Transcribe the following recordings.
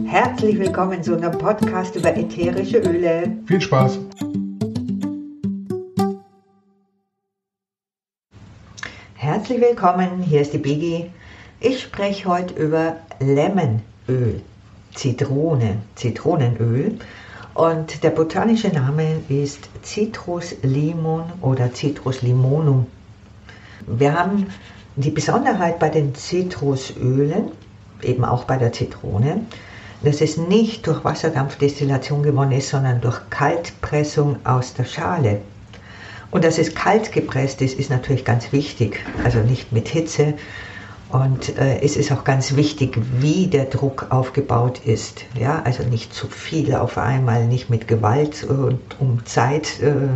Herzlich willkommen zu einem Podcast über ätherische Öle. Viel Spaß! Herzlich willkommen, hier ist die Biggie. Ich spreche heute über Lemonöl, Zitrone, Zitronenöl. Und der botanische Name ist Citrus limon oder Citrus limonum. Wir haben die Besonderheit bei den Zitrusölen, eben auch bei der Zitrone, dass es nicht durch Wasserdampfdestillation gewonnen ist, sondern durch Kaltpressung aus der Schale. Und dass es kalt gepresst ist, ist natürlich ganz wichtig, also nicht mit Hitze. Und äh, es ist auch ganz wichtig, wie der Druck aufgebaut ist. Ja, also nicht zu viel auf einmal, nicht mit Gewalt und um Zeit äh,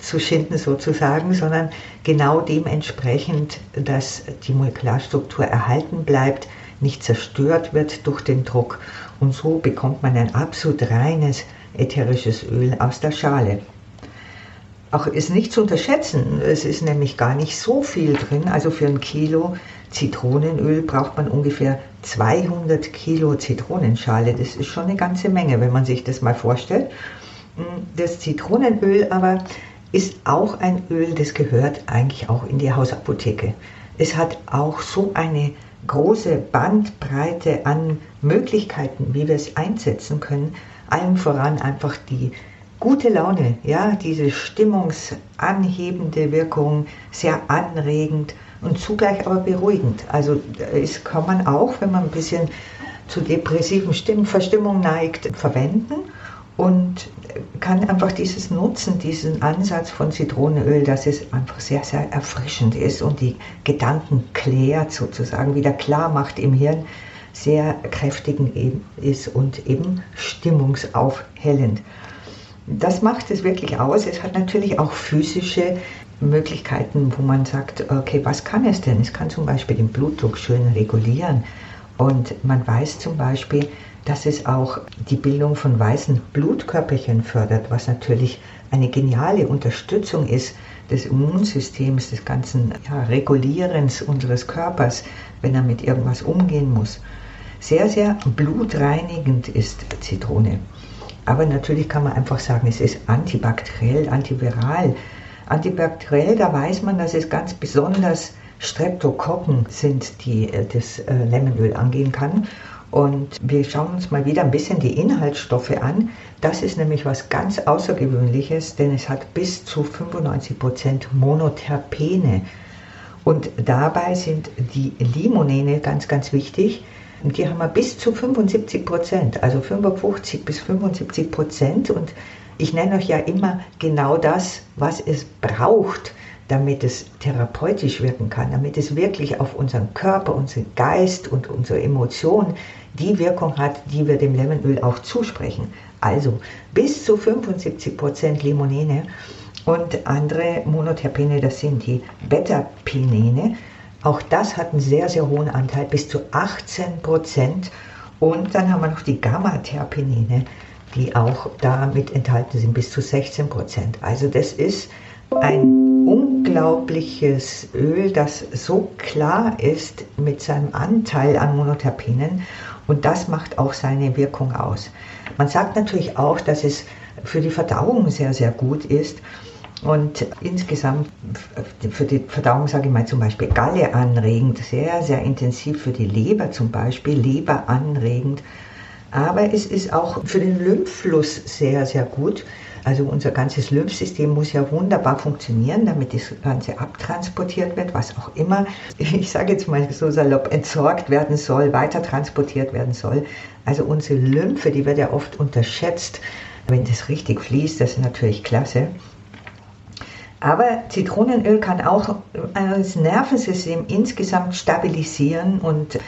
zu schinden sozusagen, sondern genau dementsprechend, dass die Molekularstruktur erhalten bleibt, nicht zerstört wird durch den Druck. Und so bekommt man ein absolut reines ätherisches Öl aus der Schale. Auch ist nicht zu unterschätzen, es ist nämlich gar nicht so viel drin. Also für ein Kilo Zitronenöl braucht man ungefähr 200 Kilo Zitronenschale. Das ist schon eine ganze Menge, wenn man sich das mal vorstellt. Das Zitronenöl aber ist auch ein Öl, das gehört eigentlich auch in die Hausapotheke. Es hat auch so eine große Bandbreite an Möglichkeiten, wie wir es einsetzen können. Allen voran einfach die gute Laune, ja, diese stimmungsanhebende Wirkung, sehr anregend und zugleich aber beruhigend. Also es kann man auch, wenn man ein bisschen zu depressiven Stimmenverstimmung neigt, verwenden und kann einfach dieses nutzen, diesen Ansatz von Zitronenöl, dass es einfach sehr, sehr erfrischend ist und die Gedanken klärt, sozusagen wieder klar macht im Hirn, sehr kräftigend ist und eben stimmungsaufhellend. Das macht es wirklich aus. Es hat natürlich auch physische Möglichkeiten, wo man sagt, okay, was kann es denn? Es kann zum Beispiel den Blutdruck schön regulieren. Und man weiß zum Beispiel, dass es auch die Bildung von weißen Blutkörperchen fördert, was natürlich eine geniale Unterstützung ist des Immunsystems, des ganzen ja, Regulierens unseres Körpers, wenn er mit irgendwas umgehen muss. Sehr, sehr blutreinigend ist Zitrone. Aber natürlich kann man einfach sagen, es ist antibakteriell, antiviral. Antibakteriell, da weiß man, dass es ganz besonders Streptokokken sind, die äh, das äh, Lemonöl angehen kann. Und wir schauen uns mal wieder ein bisschen die Inhaltsstoffe an. Das ist nämlich was ganz Außergewöhnliches, denn es hat bis zu 95% Monoterpene. Und dabei sind die Limonene ganz, ganz wichtig. Und die haben wir bis zu 75% also 55 bis 75% Und ich nenne euch ja immer genau das, was es braucht, damit es therapeutisch wirken kann, damit es wirklich auf unseren Körper, unseren Geist und unsere Emotionen die Wirkung hat, die wir dem Lemonöl auch zusprechen. Also bis zu 75% Limonene und andere Monoterpene, das sind die Beta-Pinene. Auch das hat einen sehr, sehr hohen Anteil, bis zu 18%. Und dann haben wir noch die Gamma-Terpenine, die auch damit enthalten sind, bis zu 16%. Also das ist ein unglaubliches Öl, das so klar ist mit seinem Anteil an Monoterpenen und das macht auch seine Wirkung aus. Man sagt natürlich auch, dass es für die Verdauung sehr, sehr gut ist. Und insgesamt für die Verdauung sage ich mal zum Beispiel Galle anregend, sehr, sehr intensiv für die Leber zum Beispiel, Leber anregend. Aber es ist auch für den Lymphfluss sehr, sehr gut. Also unser ganzes Lymphsystem muss ja wunderbar funktionieren, damit das Ganze abtransportiert wird, was auch immer, ich sage jetzt mal so salopp, entsorgt werden soll, weiter transportiert werden soll. Also unsere Lymphe, die wird ja oft unterschätzt. Wenn das richtig fließt, das ist natürlich klasse. Aber Zitronenöl kann auch das Nervensystem insgesamt stabilisieren und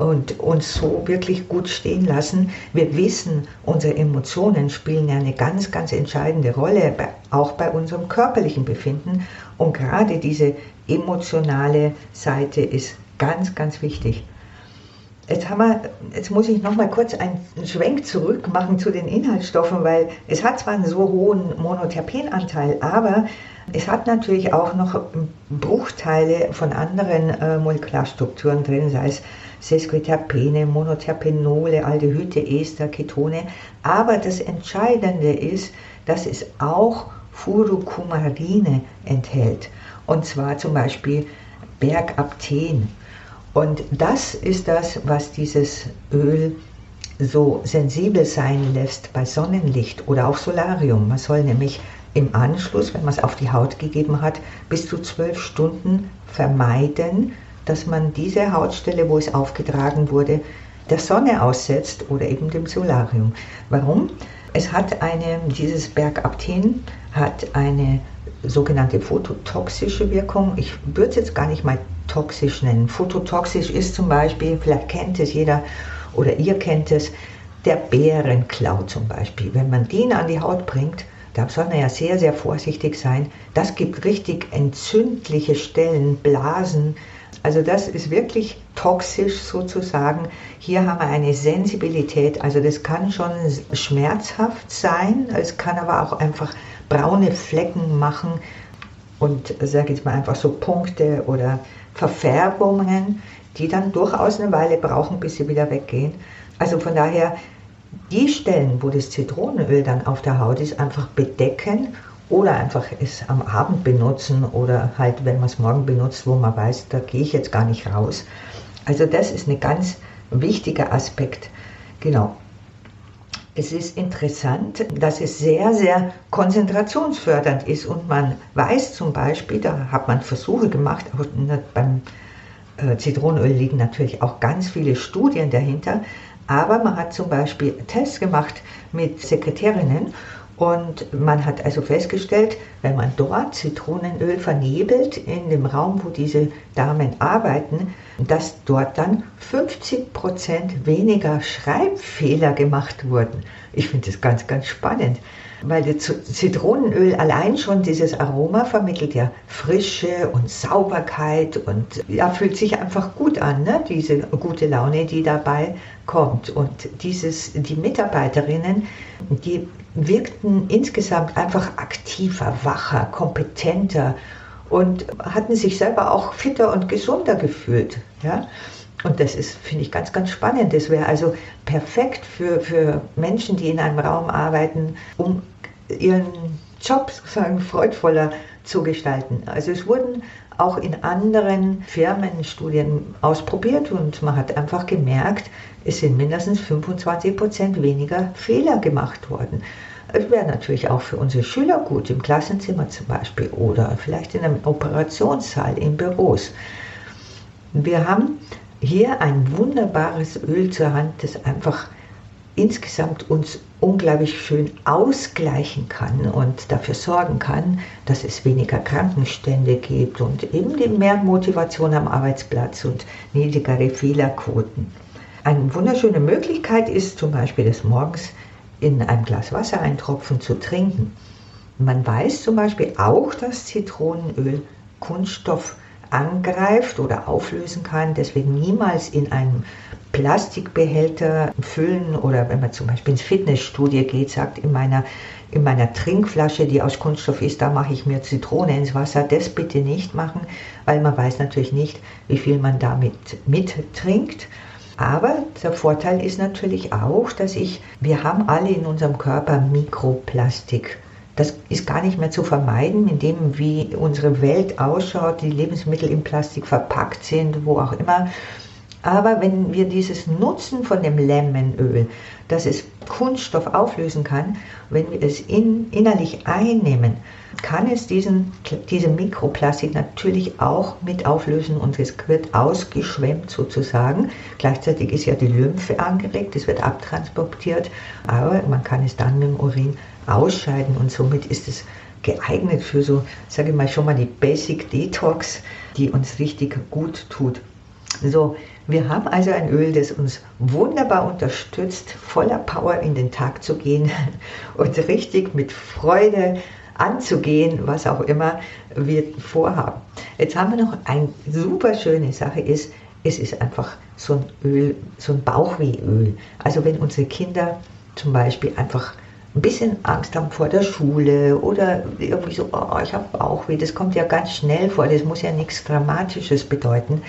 und uns so wirklich gut stehen lassen. Wir wissen, unsere Emotionen spielen ja eine ganz, ganz entscheidende Rolle, auch bei unserem körperlichen Befinden. Und gerade diese emotionale Seite ist ganz, ganz wichtig. Jetzt, haben wir, jetzt muss ich noch mal kurz einen Schwenk zurück machen zu den Inhaltsstoffen, weil es hat zwar einen so hohen Monoterpenanteil, aber es hat natürlich auch noch Bruchteile von anderen äh, Molekularstrukturen drin, sei es Sesquiterpene, Monoterpenole, Aldehyde, Ester, Ketone. Aber das Entscheidende ist, dass es auch Furukumarine enthält. Und zwar zum Beispiel Bergapten. Und das ist das, was dieses Öl so sensibel sein lässt bei Sonnenlicht oder auch Solarium. Man soll nämlich im Anschluss, wenn man es auf die Haut gegeben hat, bis zu zwölf Stunden vermeiden, dass man diese Hautstelle, wo es aufgetragen wurde, der Sonne aussetzt oder eben dem Solarium. Warum? Es hat eine, dieses Bergapten hat eine sogenannte phototoxische Wirkung. Ich würde es jetzt gar nicht mal toxisch nennen. Phototoxisch ist zum Beispiel, vielleicht kennt es jeder oder ihr kennt es, der Bärenklau zum Beispiel. Wenn man den an die Haut bringt, da soll man ja sehr, sehr vorsichtig sein. Das gibt richtig entzündliche Stellen, Blasen. Also das ist wirklich toxisch sozusagen. Hier haben wir eine Sensibilität. Also das kann schon schmerzhaft sein. Es kann aber auch einfach braune Flecken machen und sage ich mal einfach so Punkte oder Verfärbungen, die dann durchaus eine Weile brauchen, bis sie wieder weggehen. Also von daher die Stellen, wo das Zitronenöl dann auf der Haut ist, einfach bedecken oder einfach es am Abend benutzen oder halt, wenn man es morgen benutzt, wo man weiß, da gehe ich jetzt gar nicht raus. Also das ist ein ganz wichtiger Aspekt. Genau. Es ist interessant, dass es sehr, sehr konzentrationsfördernd ist und man weiß zum Beispiel, da hat man Versuche gemacht, beim äh, Zitronenöl liegen natürlich auch ganz viele Studien dahinter, aber man hat zum Beispiel Tests gemacht mit Sekretärinnen und man hat also festgestellt, wenn man dort Zitronenöl vernebelt in dem Raum, wo diese Damen arbeiten, dass dort dann 50 Prozent weniger Schreibfehler gemacht wurden. Ich finde das ganz, ganz spannend, weil das Zitronenöl allein schon dieses Aroma vermittelt ja Frische und Sauberkeit und ja, fühlt sich einfach gut an, ne? diese gute Laune, die dabei kommt. Und dieses, die Mitarbeiterinnen, die wirkten insgesamt einfach aktiver, wacher, kompetenter und hatten sich selber auch fitter und gesunder gefühlt. Ja? Und das ist, finde ich, ganz, ganz spannend. Das wäre also perfekt für, für Menschen, die in einem Raum arbeiten, um ihren Job sozusagen freudvoller zu gestalten. Also es wurden auch in anderen Firmen Studien ausprobiert und man hat einfach gemerkt, es sind mindestens 25 Prozent weniger Fehler gemacht worden. Es wäre natürlich auch für unsere Schüler gut, im Klassenzimmer zum Beispiel oder vielleicht in einem Operationssaal, in Büros. Wir haben hier ein wunderbares Öl zur Hand, das einfach insgesamt uns unglaublich schön ausgleichen kann und dafür sorgen kann, dass es weniger Krankenstände gibt und eben mehr Motivation am Arbeitsplatz und niedrigere Fehlerquoten. Eine wunderschöne Möglichkeit ist zum Beispiel des Morgens in einem Glas Wasser eintropfen zu trinken. Man weiß zum Beispiel auch, dass Zitronenöl Kunststoff angreift oder auflösen kann, deswegen niemals in einem Plastikbehälter füllen oder wenn man zum Beispiel ins Fitnessstudio geht, sagt in meiner, in meiner Trinkflasche, die aus Kunststoff ist, da mache ich mir Zitrone ins Wasser, das bitte nicht machen, weil man weiß natürlich nicht, wie viel man damit mittrinkt. Aber der Vorteil ist natürlich auch, dass ich, wir haben alle in unserem Körper Mikroplastik. Das ist gar nicht mehr zu vermeiden, indem wie unsere Welt ausschaut, die Lebensmittel in Plastik verpackt sind, wo auch immer. Aber wenn wir dieses Nutzen von dem Lemonöl, dass es Kunststoff auflösen kann, wenn wir es in, innerlich einnehmen, kann es diesen, diese Mikroplastik natürlich auch mit auflösen und es wird ausgeschwemmt sozusagen. Gleichzeitig ist ja die Lymphe angeregt, es wird abtransportiert, aber man kann es dann mit dem Urin ausscheiden und somit ist es geeignet für so, sage ich mal, schon mal die Basic Detox, die uns richtig gut tut. So, wir haben also ein Öl, das uns wunderbar unterstützt, voller Power in den Tag zu gehen und richtig mit Freude anzugehen, was auch immer wir vorhaben. Jetzt haben wir noch eine super schöne Sache ist, es ist einfach so ein Öl, so ein Bauchwehöl. Also wenn unsere Kinder zum Beispiel einfach ein bisschen Angst haben vor der Schule oder irgendwie so, oh, ich habe Bauchweh, das kommt ja ganz schnell vor, das muss ja nichts Dramatisches bedeuten.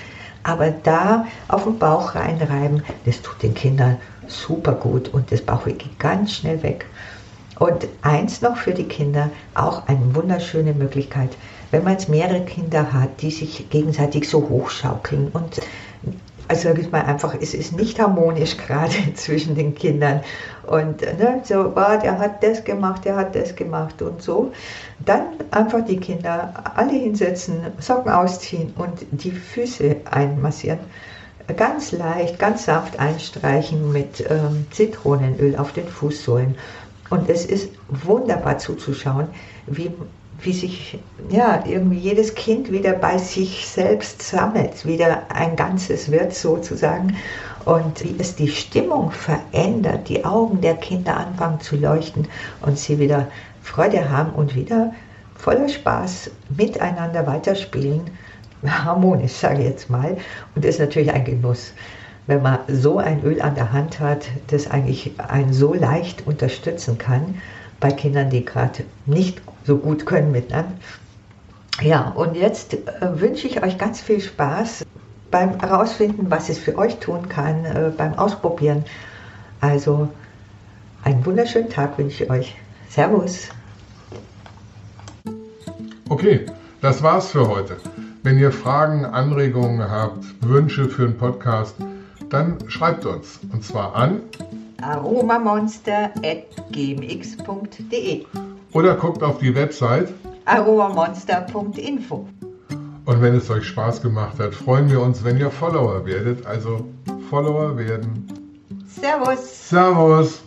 Aber da auf den Bauch reinreiben, das tut den Kindern super gut und das Bauchweh geht ganz schnell weg. Und eins noch für die Kinder, auch eine wunderschöne Möglichkeit, wenn man jetzt mehrere Kinder hat, die sich gegenseitig so hochschaukeln und also sage ich mal einfach, es ist nicht harmonisch gerade zwischen den Kindern. Und ne, so, oh, der hat das gemacht, der hat das gemacht und so. Dann einfach die Kinder alle hinsetzen, Socken ausziehen und die Füße einmassieren. Ganz leicht, ganz sanft einstreichen mit ähm, Zitronenöl auf den Fußsohlen. Und es ist wunderbar zuzuschauen, wie wie sich ja irgendwie jedes Kind wieder bei sich selbst sammelt, wieder ein Ganzes wird sozusagen. Und wie es die Stimmung verändert, die Augen der Kinder anfangen zu leuchten und sie wieder Freude haben und wieder voller Spaß miteinander weiterspielen, harmonisch sage ich jetzt mal. Und das ist natürlich ein Genuss wenn man so ein Öl an der Hand hat, das eigentlich einen so leicht unterstützen kann bei Kindern, die gerade nicht so gut können miteinander. Ja, und jetzt äh, wünsche ich euch ganz viel Spaß beim Herausfinden, was es für euch tun kann, äh, beim Ausprobieren. Also einen wunderschönen Tag wünsche ich euch. Servus. Okay, das war's für heute. Wenn ihr Fragen, Anregungen habt, Wünsche für einen Podcast, dann schreibt uns. Und zwar an aromamonster.gmx.de oder guckt auf die Website aromamonster.info. Und wenn es euch Spaß gemacht hat, freuen wir uns, wenn ihr Follower werdet. Also Follower werden. Servus. Servus.